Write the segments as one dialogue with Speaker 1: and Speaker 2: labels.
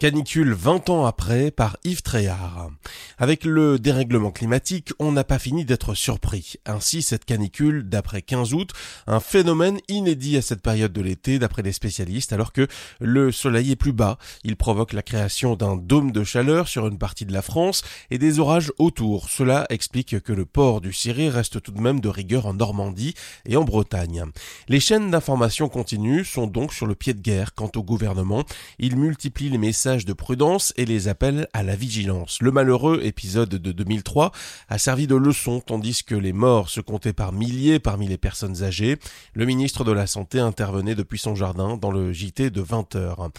Speaker 1: Canicule 20 ans après par Yves Tréhard. Avec le dérèglement climatique, on n'a pas fini d'être surpris. Ainsi, cette canicule, d'après 15 août, un phénomène inédit à cette période de l'été, d'après les spécialistes, alors que le soleil est plus bas. Il provoque la création d'un dôme de chaleur sur une partie de la France et des orages autour. Cela explique que le port du Ciré reste tout de même de rigueur en Normandie et en Bretagne. Les chaînes d'information continues sont donc sur le pied de guerre quant au gouvernement. Il multiplie les messages de prudence et les appels à la vigilance. Le malheureux épisode de 2003 a servi de leçon tandis que les morts se comptaient par milliers parmi les personnes âgées. Le ministre de la Santé intervenait depuis son jardin dans le JT de 20 heures.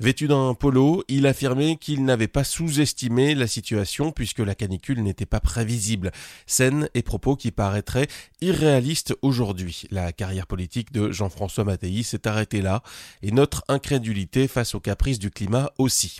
Speaker 1: Vêtu d'un polo, il affirmait qu'il n'avait pas sous-estimé la situation puisque la canicule n'était pas prévisible. Scène et propos qui paraîtraient irréalistes aujourd'hui. La carrière politique de Jean-François Mattei s'est arrêtée là et notre incrédulité face aux caprices du climat aussi.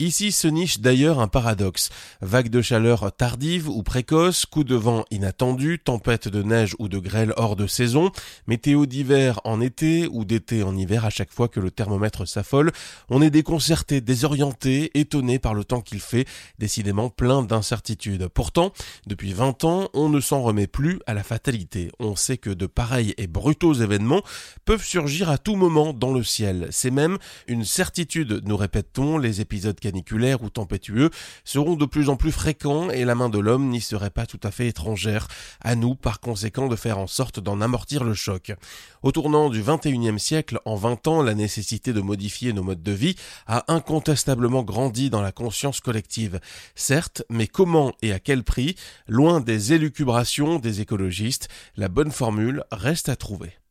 Speaker 1: Ici se niche d'ailleurs un paradoxe. Vague de chaleur tardive ou précoce, coup de vent inattendu, tempête de neige ou de grêle hors de saison, météo d'hiver en été ou d'été en hiver à chaque fois que le thermomètre s'affole, on est déconcerté, désorienté, étonné par le temps qu'il fait, décidément plein d'incertitudes. Pourtant, depuis 20 ans, on ne s'en remet plus à la fatalité. On sait que de pareils et brutaux événements peuvent surgir à tout moment dans le ciel. C'est même une certitude, nous répétons, les épisodes ou tempétueux seront de plus en plus fréquents et la main de l'homme n'y serait pas tout à fait étrangère. À nous, par conséquent, de faire en sorte d'en amortir le choc. Au tournant du 21e siècle, en 20 ans, la nécessité de modifier nos modes de vie a incontestablement grandi dans la conscience collective. Certes, mais comment et à quel prix? Loin des élucubrations des écologistes, la bonne formule reste à trouver.